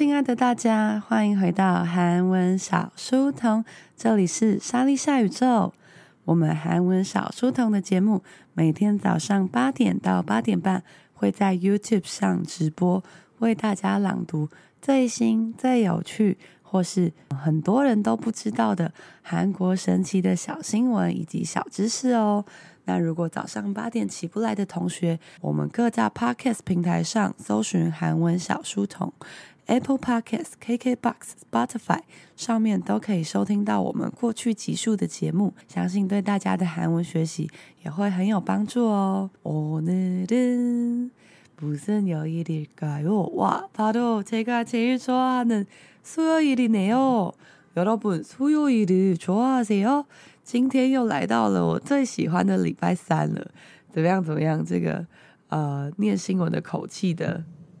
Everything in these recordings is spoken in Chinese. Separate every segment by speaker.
Speaker 1: 亲爱的大家，欢迎回到韩文小书童，这里是莎莉夏宇宙。我们韩文小书童的节目每天早上八点到八点半会在 YouTube 上直播，为大家朗读最新、最有趣，或是很多人都不知道的韩国神奇的小新闻以及小知识哦。那如果早上八点起不来的同学，我们各大 Podcast 平台上搜寻韩文小书童 ，Apple Podcast、KKBox、Spotify 上面都可以收听到我们过去集数的节目，相信对大家的韩文学习也会很有帮助哦。오늘은무슨요일일까요？哇，바로제가제일좋아하는수요일이네요여러분수요일을좋아하세요今天又来到了我最喜欢的礼拜三了，怎么样？怎么样？这个呃，念新闻的口气的呵呵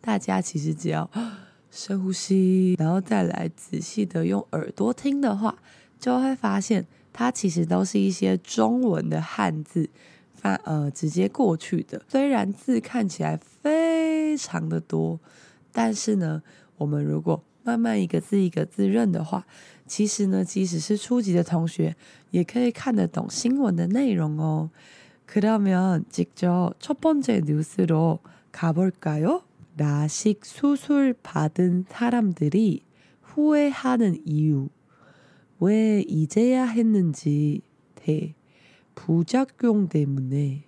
Speaker 1: 大家其实只要深呼吸，然后再来仔细的用耳朵听的话，就会发现它其实都是一些中文的汉字，发呃直接过去的。虽然字看起来非常的多，但是呢，我们如果慢慢一个字一个字认的话，其实呢，即使是初级的同学，也可以看得懂新闻的内容哦。그러면직접첫번째뉴스로가볼까요 라식 수술 받은 사람들이 후회하는 이유 왜 이제야 했는지 대 부작용 때문에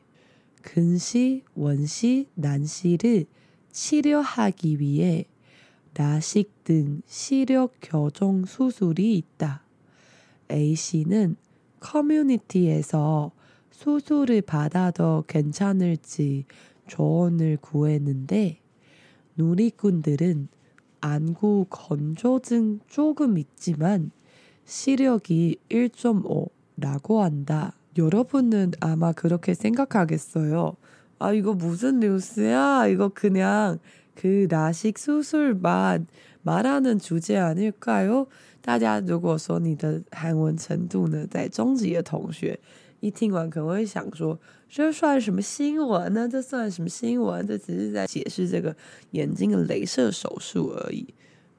Speaker 1: 근시 원시 난시를 치료하기 위해 라식 등 시력 교정 수술이 있다. A씨는 커뮤니티에서 수술을 받아도 괜찮을지 조언을 구했는데 누리꾼들은 안구 건조증 조금 있지만 시력이 1.5라고 한다. 여러분은 아마 그렇게 생각하겠어요. 아, 이거 무슨 뉴스야? 이거 그냥 그 라식 수술만 말하는 주제 아닐까요? 大家如果说你的韩文程度呢，在中级的同学一听完可能会想说， 这算什么新闻呢？这算什么新闻？这只是在解释这个眼睛的雷射手术而已。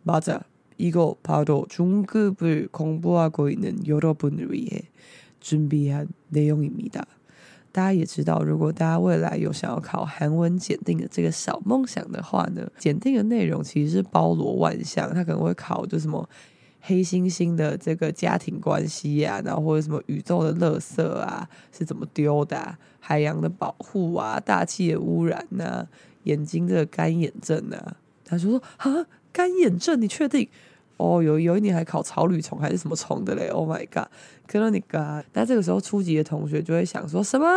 Speaker 1: 맞아이거바로중급을공부하고있는여러분을위해준비한내용입니다大家也知道，如果大家未来有想要考韩文检定的这个小梦想的话呢，检定的内容其实是包罗万象。他可能会考就什么 黑猩猩的这个家庭关系呀、啊，然后或者什么宇宙的垃圾啊是怎么丢的、啊，海洋的保护啊，大气的污染呐、啊，眼睛这个干眼症啊。他说说啊，干眼症，你确定？哦，有有一年还考草履虫还是什么虫的嘞？Oh my god！可能你嘎，那这个时候初级的同学就会想说什么？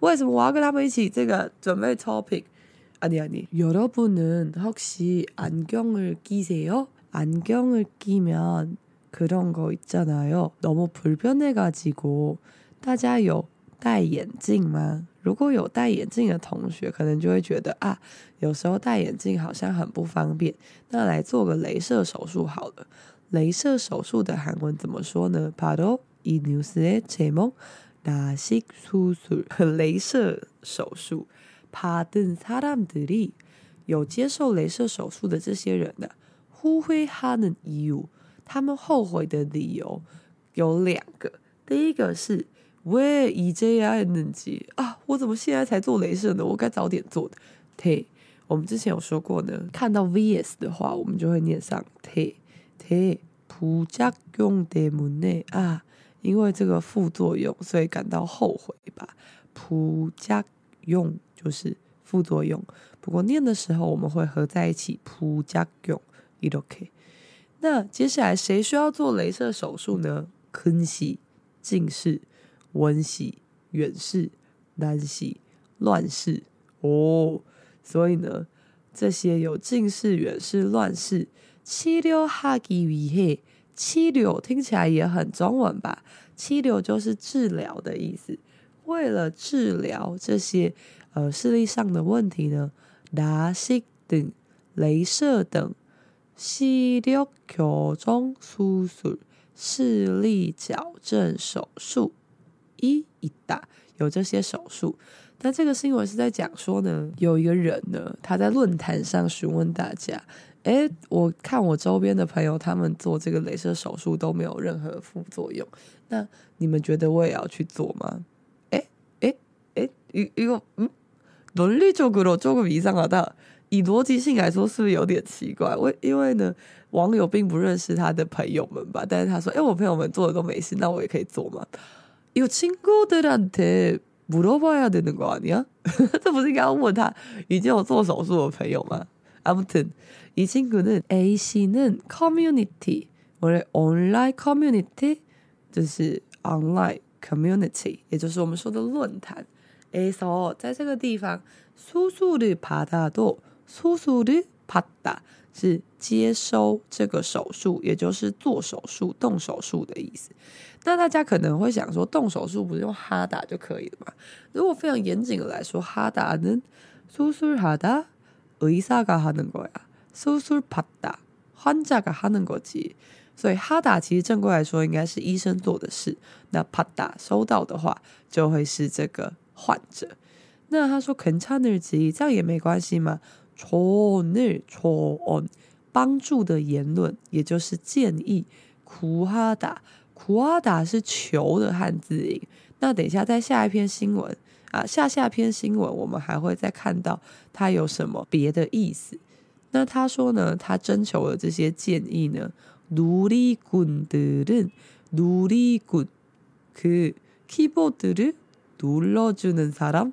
Speaker 1: 为什么我要跟他们一起这个准备 topic？아니아니여러분은혹시안경을끼세요 안경을끼면그런거있잖아요너무불편해가지고大家有戴眼镜吗？如果有戴眼镜的同学，可能就会觉得啊，有时候戴眼镜好像很不方便。那来做个雷射手术好了。雷射手术的韩文怎么说呢？바로이뉴스의제목라식수술雷射手术받은사람들이有接受雷射手术的这些人呢、啊， 후회하는이유他们后悔的理由有两个。第一个是。왜이제야했는지啊，我怎么现在才做雷射呢？我该早点做的。대，我们之前有说过呢，看到 vs 的话，我们就会念上 대。대 부작용때문에啊，因为这个副作用，所以感到后悔吧。부작용就是副作用，不过念的时候我们会合在一起。부작용 이렇게。那接下来谁需要做雷射手术呢？근 시， 近视。원시、远视、难视、乱视哦，所以呢，这些有近视、远视、乱视， 치료하기위해，치료听起来也很中文吧？치료就是治疗的意思。为了治疗这些呃视力上的问题呢，라식等、镭射等， 视力교정 수술、视力矫正手术，一一打有这些手术。但这个新闻是在讲说呢，有一个人呢，他在论坛上询问大家：“诶，我看我周边的朋友他们做这个镭射手术都没有任何副作用，那你们觉得我也要去做吗？”诶，一一个嗯，伦理적으로조금이상하다。 以逻辑性来说，是不是有点奇怪？为因为呢，网友并不认识他的朋友们吧？但是他说：“诶，我朋友们做的都没事，那我也可以做吗？”有친구들한테물어봐야되는거아니야？这不是应该要问他已经有做手术的朋友吗？아무튼이친구는 A 씨는 community，我的 online community 就是 online community，也就是我们说的论坛。诶，在这个地方，수술을받아도 수술을받다是接收这个手术，也就是做手术、动手术的意思。那大家可能会想说，动手术不是用哈达就可以了吗？如果非常严谨的来说，哈达는수술하다의사가하는거야수술받다환자가하는거지所以哈达其实正规来说应该是医生做的事，那받다收到的话就会是这个。患者，那他说肯差日记这样也没关系吗？ 초늘초언帮助的言论，也就是建议。苦哈达，苦哈达是求的汉字音。那等一下在下一篇新闻啊，下下篇新闻我们还会再看到他有什么别的意思。那他说呢，他征求的这些建议呢，누리꾼들은누리꾼그키보드를 눌러주는사람，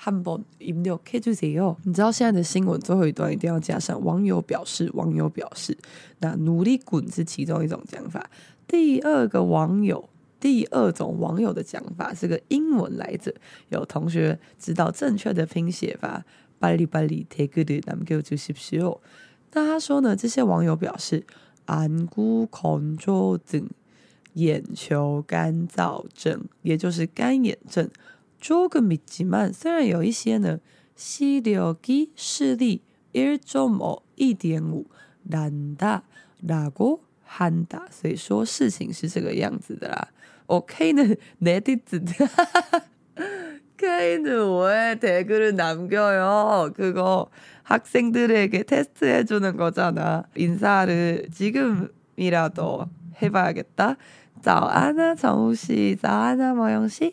Speaker 1: 한번 입력해 주세요. 你知道现在的新闻最后一段一定要加上网友表示，网友表示。那努力滚是其中一种讲法。第二个网友，第二种网友的讲法是个英文来着。有同学知道正确的拼写法？빨리빨리댓글을남겨주십시오。那他说呢，这些网友表示，안구건조등。眼球干燥症，也就是干眼症。 조금있지만虽然有一些呢，视力视力一点五一点五难다라고한다，所以说事情是这个样子的啦。OK 呢，내디즈하하하 K 는왜댓글을남겨요그거학생들에게테스트해주는거잖아인사를지금이라도해봐야겠다早安啊，宠物系；早安啊，毛勇系；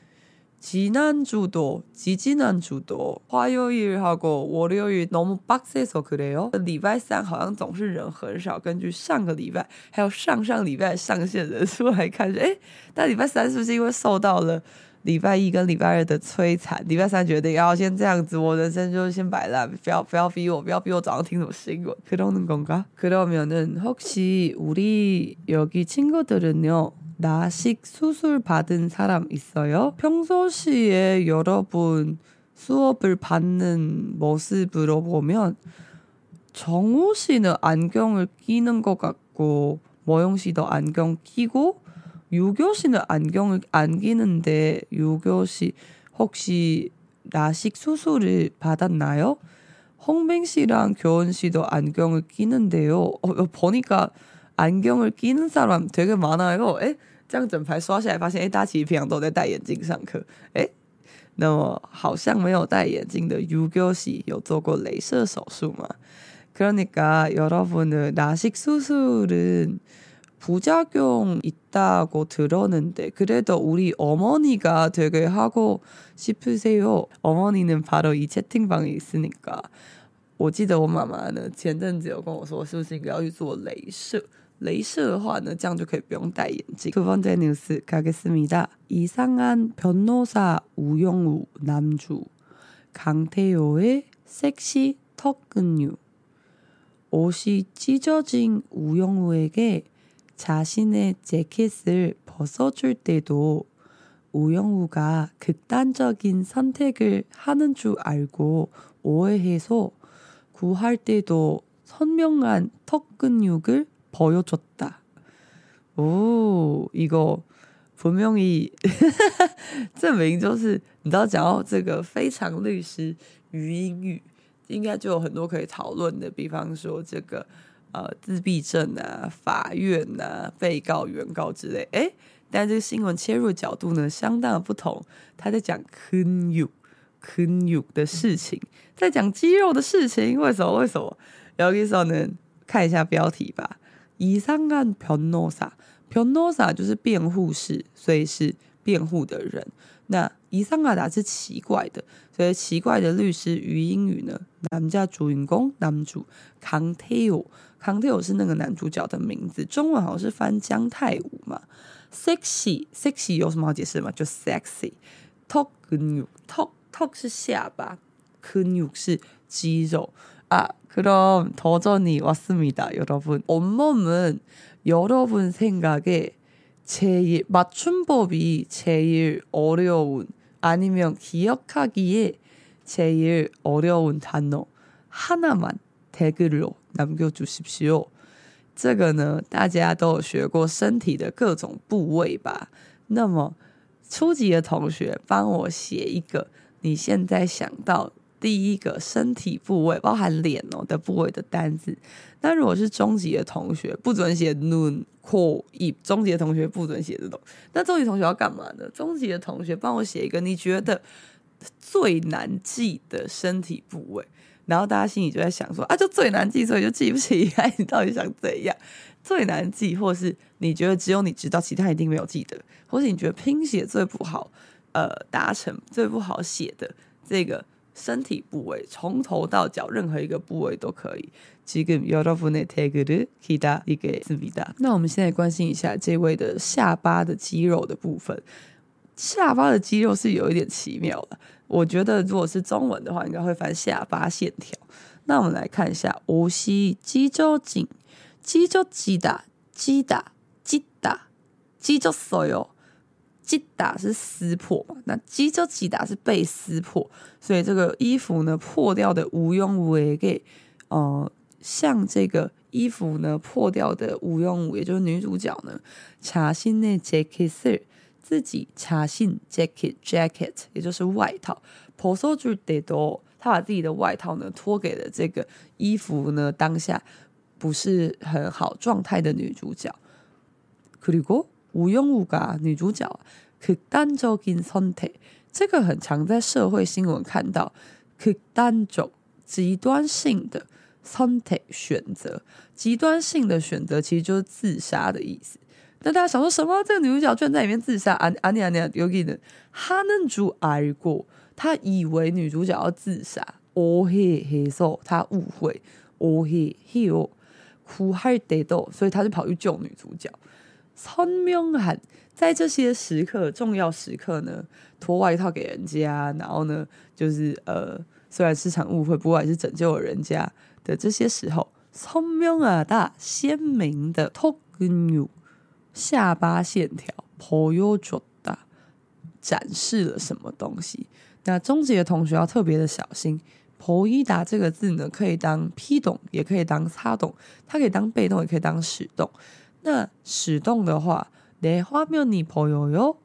Speaker 1: 지난주도 지지난주도 화요일하고 월요일 너무 빡세서 그래요. 礼拜三好像总是人很少。根据上个礼拜还有上上礼拜上线人数来看，诶，但礼拜三是不是因为受到了礼拜一跟礼拜二的摧残？礼拜三决定要先这样子，我人生就先摆烂，不要不要逼我，不要逼我早上听什么新闻。그러는건가그러면은혹시우리여기친구들은요 라식 수술 받은 사람 있어요? 평소시에 여러분 수업을 받는 모습으로 보면 정우 씨는 안경을 끼는 것 같고 모영 씨도 안경 끼고 유교 씨는 안경을 안 끼는데 유교 씨 혹시 라식 수술을 받았나요? 홍빈 씨랑 교원 씨도 안경을 끼는데요. 어, 보니까 안경을 끼는 사람 되게 많아요. 에? 这样整排刷下来，发现哎，大家其实平常都在戴眼镜上课。哎，那么好像没有戴眼镜的 U 哥喜有做过镭射手术吗？ 그러니까 여러분은 라식 수술은 부작용 있다고 들었는데 그래도 우리 어머니가 되게 하고 싶으세요. 어머니는 바로 이 채팅방에 있으니까. 我记得我妈妈呢前阵子有跟我说，是不是应该要去做雷射？ 레이스화는 짱 좋게 명다이엔지. 두 번째 뉴스 가겠습니다. 이상한 변호사 우영우 남주 강태효의 섹시 턱 근육 옷이 찢어진 우영우에게 자신의 재킷을 벗어줄 때도 우영우가 극단적인 선택을 하는 줄 알고 오해해서 구할 때도 선명한 턱 근육을 보여줬다. 오, 이거 분명히 证明就是你知道讲到这个非常律师禹英禑应该就有很多可以讨论的，比方说这个。呃，自闭症啊，法院啊，被告、原告之类，诶，但这个新闻切入角度呢，相当的不同。他在讲근육、근육的事情，在讲肌肉的事情。为什么？为什么？여기서呢，看一下标题吧。 이상한변호사，변호사就是辩护士，所以是辩护的人。那이상하다是奇怪的，所以奇怪的律师禹英禑呢，男家主人公男主강태호。康泰欧是那个男主角的名字，中文好像是翻姜泰武嘛。sexy sexy 有什么好解释吗？就 sexy。턱 근육 턱 턱是下巴，근육是肌肉 啊。그럼도전이왔습니다여러분온몸은여러분생각에제일맞춤법이제일어려운아니면기억하기에제일어려운단어하나만댓글로 남겨주십시오。这个呢，大家都有学过身体的各种部位吧？那么初级的同学，帮我写一个你现在想到 第一个身体部位，包含脸哦的部位的单字。那如果是中级的同学，不准写 noon、cool、以中级的同学不准写这种。那中级同学要干嘛呢？中级的同学帮我写一个你觉得最难记的身体部位。然后大家心里就在想说啊，就最难记，所以就记不起来。你到底想怎样？最难记，或是你觉得只有你知道，其他一定没有记得，或是你觉得拼写最不好，呃，达成最不好写的这个身体部位，从头到脚任何一个部位都可以。지금여러분의태그를기다리겠습니다。那我们现在关心一下这位的下巴的肌肉的部分。下巴的肌肉是有一点奇妙的。我觉得如果是中文的话，应该会翻下巴线条。那我们来看一下，옷이찢어진찢어지다찢다찢다찢었어요。 찢다是撕破嘛？那찢어지다是被撕破，所以这个衣服呢破掉的无用武给，呃，像这个衣服呢破掉的无用武，也就是女主角呢，자신의재킷을自己자신 jacket jacket，也就是外套。벗어줄때도，他把自己的外套呢脱给了这个衣服呢当下不是很好状态的女主角。그리고 우영우가女主角극단적인선택，这个很常在社会新闻看到。극단적极端性的선택选择，极端性的选择其实就是自杀的意思。那大家想说什么？这个女主角居然在里面自杀？啊啊你啊你啊！有给的，哈嫩猪挨过，他以为女主角要自杀。哦嘿嘿说他误会。哦嘿嘿哦，苦海得豆，所以他就跑去救女主角。 聪明啊，在这些时刻、重要时刻呢，脱外套给人家，然后呢，就是呃，虽然市场误会不过，还是拯救了人家的这些时候。聪明啊，大鲜明的托根纽下巴线条，婆尤卓大展示了什么东西？那中级的同学要特别的小心，婆伊达这个字呢，可以当批动，也可以当擦动，它可以当被动，也可以当使动。那使动的话，내화면이보여요，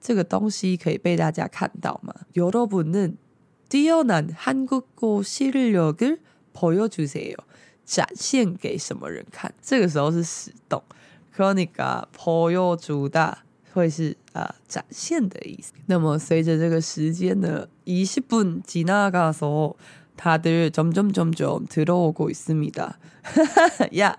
Speaker 1: 这个东西可以被大家看到吗？여러분은뛰어난한국어실력을보여주세요，展现给什么人看？这个时候是使动。可尼嘎朋友主大会是啊、呃、展现的意思。那么随着这个时间呢，一十分지나가서 다들점점점점들어오고있습니다呀，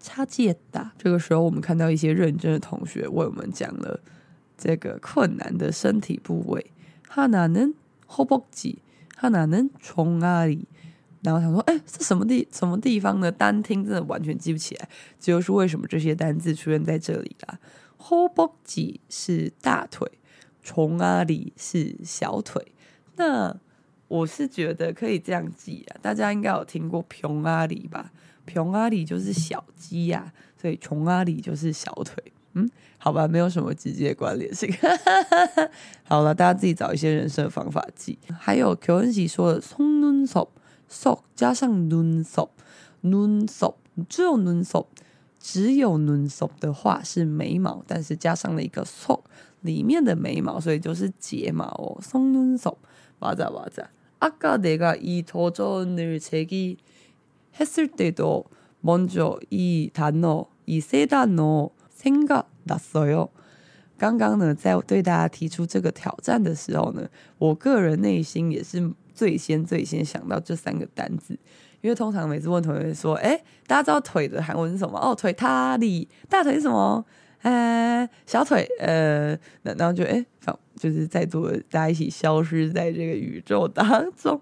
Speaker 1: 差距也大。这个时候，我们看到一些认真的同学为我们讲了这个困难的身体部位。他哪能后脖子？他哪能从阿里？然后他说：“哎，这什么地？什么地方呢？单听真的完全记不起来。这就是为什么这些单字出现在这里啦。后脖子是大腿，从阿里是小腿。那我是觉得可以这样记啊。大家应该有听过平阿里吧？” 평아리就是小鸡呀、啊，所以종아리就是小腿。嗯，好吧，没有什么直接关联性。好了，大家自己找一些人生的方法记。还有乔恩喜说的속눈썹。속加上 눈썹，눈썹只有 눈썹，只有 눈썹的话是眉毛，但是加上了一个 속，里面的眉毛，所以就是睫毛哦。속눈썹맞아맞아아까내가이도전을제기 했을때도먼저이단어이세단어생각났어요。刚刚呢，在对大家提出这个挑战的时候呢，我个人内心也是。最先最先想到这三个单字，因为通常每次问同学说：“哎，大家知道腿的韩文是什么？”哦，腿他里，大腿是什么？呃，小腿，呃，然后就哎，好，就是再度大家一起消失在这个宇宙当中。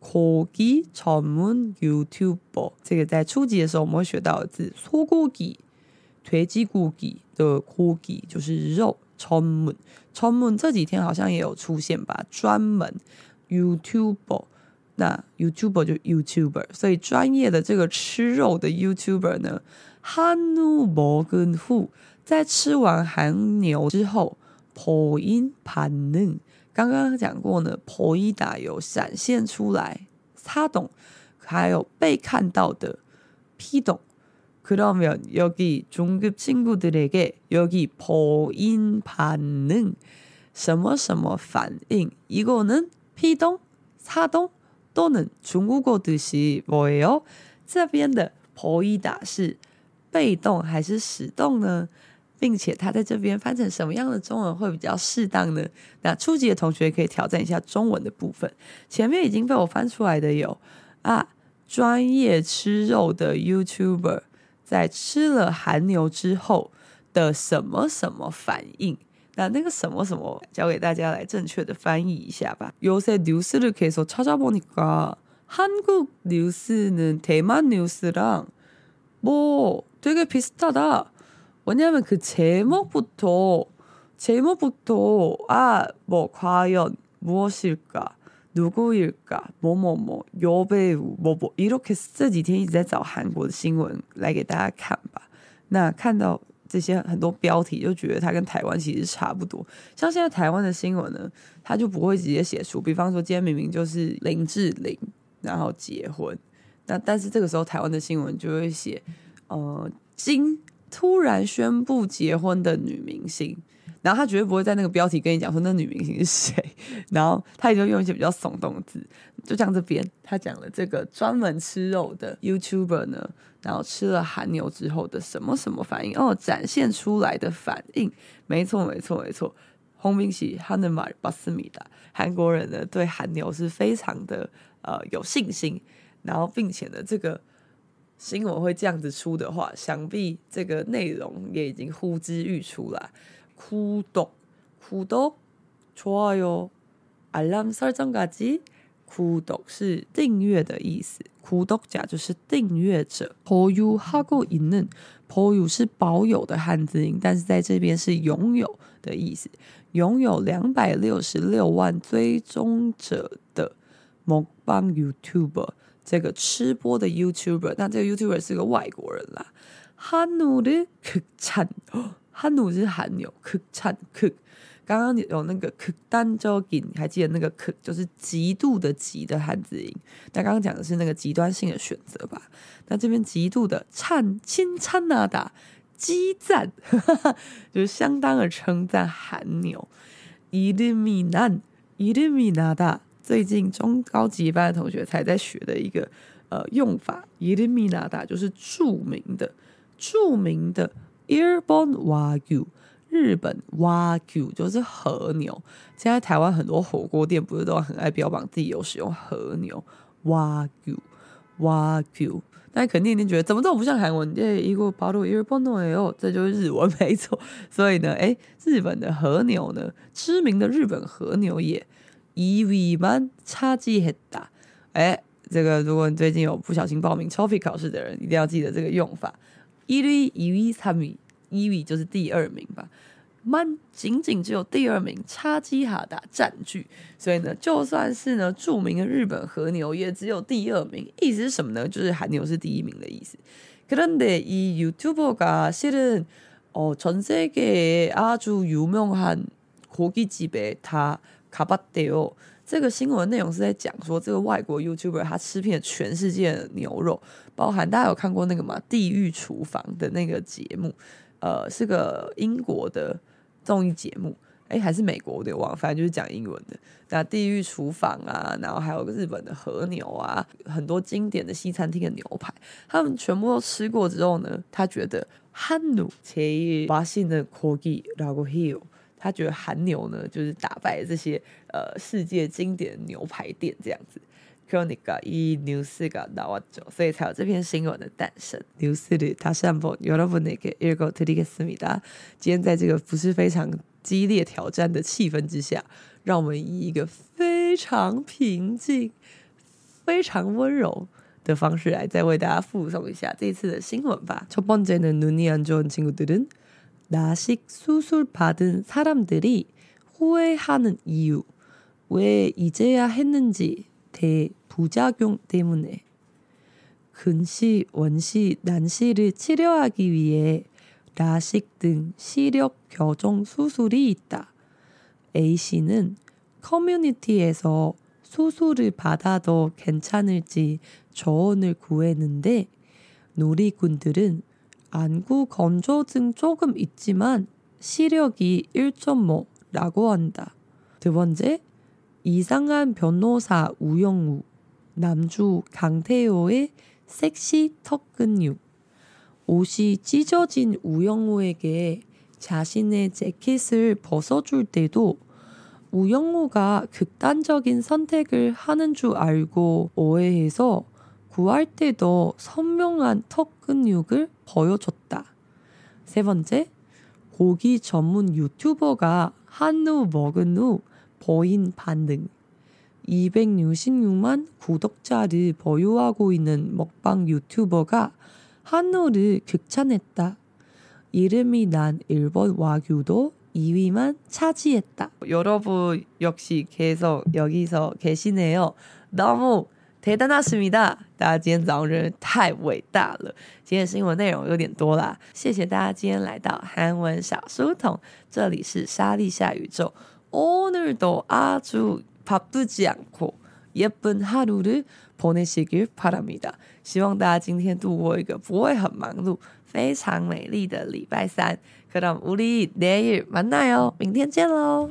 Speaker 1: 고기전문 YouTuber。这个在初级的时候我们会学到的字，소고기돼지고기的고기就是肉，전문전문这几天好像也有出现吧，专门 YouTuber。那 YouTuber 就 YouTuber，所以专业的这个吃肉的 YouTuber 呢，한우먹은후，在吃完韩牛之后，보인반응， 刚刚讲过呢，보이다有展现出来，사동，还有被看到的，피동。그러면여기중급친구들에게여기보인반응什么什么反应？이거는피동사동都能중국어듯이뭐예요？这边的보이다是被动还是使动呢？ 并且它在这边翻成什么样的中文会比较适当呢？那初级的同学可以挑战一下中文的部分。前面已经被我翻出来的有啊，专业吃肉的 YouTuber 在吃了韩牛之后的什么什么反应。那那个什么什么，交给大家来正确的翻译一下吧。요새뉴스를계속찾아보니까한국뉴스는대만뉴스랑뭐되게비슷하다 왜냐면그제목부터제목부터아뭐과연무엇일까누구일까뭐뭐뭐여배우뭐뭐이렇게这几天一直在找韩国的新闻来给大家看吧。那看到。这些很多标题就觉得它跟台湾其实差不多，像现在台湾的新闻呢，它就不会直接写出，比方说今天明明就是林志玲，然后结婚，那但是这个时候台湾的新闻就会写，呃，今 突然宣布结婚的女明星，然后她绝对不会在那个标题跟你讲说那女明星是谁，然后她也就用一些比较耸动字，就像这边她讲了这个专门吃肉的 YouTuber 呢，然后吃了韩牛之后的什么什么反应哦，展现出来的反应，没错没错没错，洪明喜汉的马巴斯米达，韩国人呢对韩牛是非常的呃有信心，然后并且呢这个。新闻会这样子出的话，想必这个内容也已经呼之欲出了。구독구독좋아요알람설정까지구독是订阅的意思，구독자就是订阅者。보유하고있는 保有是保有的汉字音，但是在这边是拥有的意思。拥有两百六十六万追踪者的 Mukbang YouTuber， 这个吃播的 YouTuber，但这个 YouTuber 是个外国人啦。한우를극찬，한우是韩牛，극찬 극。刚刚有那个극단적인，还记得那个극就是极度的极的汉字音。那刚刚讲的是那个极端性的选择吧？那这边极度的찬 칭찬하다。激赞，就是相当的称赞韩牛。이름이난이름이나다， 最近中高级班的同学才在学的一个呃用法，伊力米娜达就是著名的著名的 e a r b o r n wagyu，日本 wagyu 就是和牛。现在台湾很多火锅店不是都很爱标榜自己有使用和牛 wagyu wagyu？大家肯定觉得怎么这不像韩文？一个八路 irbon 牛哦，这就是日文 没错。所以呢，哎，日本的和牛呢，知名的日本和牛也。이위만차지했다。哎，这个如果你最近有不小心报名 TOEIC 考试的人，一定要记得这个用法。一위이위삼위，一位就是第二名吧。满仅仅只有第二名，差基哈达占据，所以呢，就算是呢着名的日本和牛，也只有第二名。意思是什么呢？就是韩牛是第一名的意思。그런데이 유튜버가 실은 어전세계에아주유명한고깃집에다 卡巴迪欧。这个新闻内容是在讲说这个外国 youtuber 他吃遍全世界的牛肉包含大家有看过那个吗地狱厨房的那个节目呃是个英国的综艺节目。诶还是美国的我忘了反正就是讲英文的。那地狱厨房啊然后还有个日本的和牛啊很多经典的西餐厅的牛排他们全部都吃过之后呢他觉得憨奴才华性的他觉得韩牛呢，就是打败这些呃世界经典牛排店这样子。그러니까이뉴스가나왔죠，所以才有这篇新闻的诞生。뉴스를다시한번여러분에게읽어드리겠습니다。今天在这个不是非常激烈挑战的气氛之下，让我们以一个非常平静、非常温柔的方式来再为大家复诵一下这次的新闻吧。첫번째는눈이안좋은친구들은 라식수술 받은 사람들이 후회하는 이유 왜 이제야 했는지 대부작용 때문에 근시, 원시, 난시를 치료하기 위해 라식 등 시력 교정 수술이 있다. A씨는 커뮤니티에서 수술을 받아도 괜찮을지 조언을 구했는데 놀이꾼들은 안구 건조증 조금 있지만 시력이 1.5라고 한다. 두 번째, 이상한 변호사 우영우, 남주 강태호의 섹시 턱 근육. 옷이 찢어진 우영우에게 자신의 재킷을 벗어줄 때도 우영우가 극단적인 선택을 하는 줄 알고 오해해서 구할 때도 선명한 턱 근육을 보여줬다. 세 번째, 고기 전문 유튜버가 한우 먹은 후 보인 반응 266만 구독자를 보유하고 있는 먹방 유튜버가 한우를 극찬했다. 이름이 난 일본 와규도 2위만 차지했다. 여러분 역시 계속 여기서 계시네요. 너무 대단하십니다. 大家今天早上真的太伟大了。今天新闻内容有点多啦，谢谢大家今天来到韩文小书童，这里是莎莉夏宇宙。 오늘도 아주 바쁘지 않고 예쁜 하루를 보내시길 바랍니다. 希望大家今天度过一个不会很忙碌、非常美丽的礼拜三。그럼우리내일만나요。明天见喽。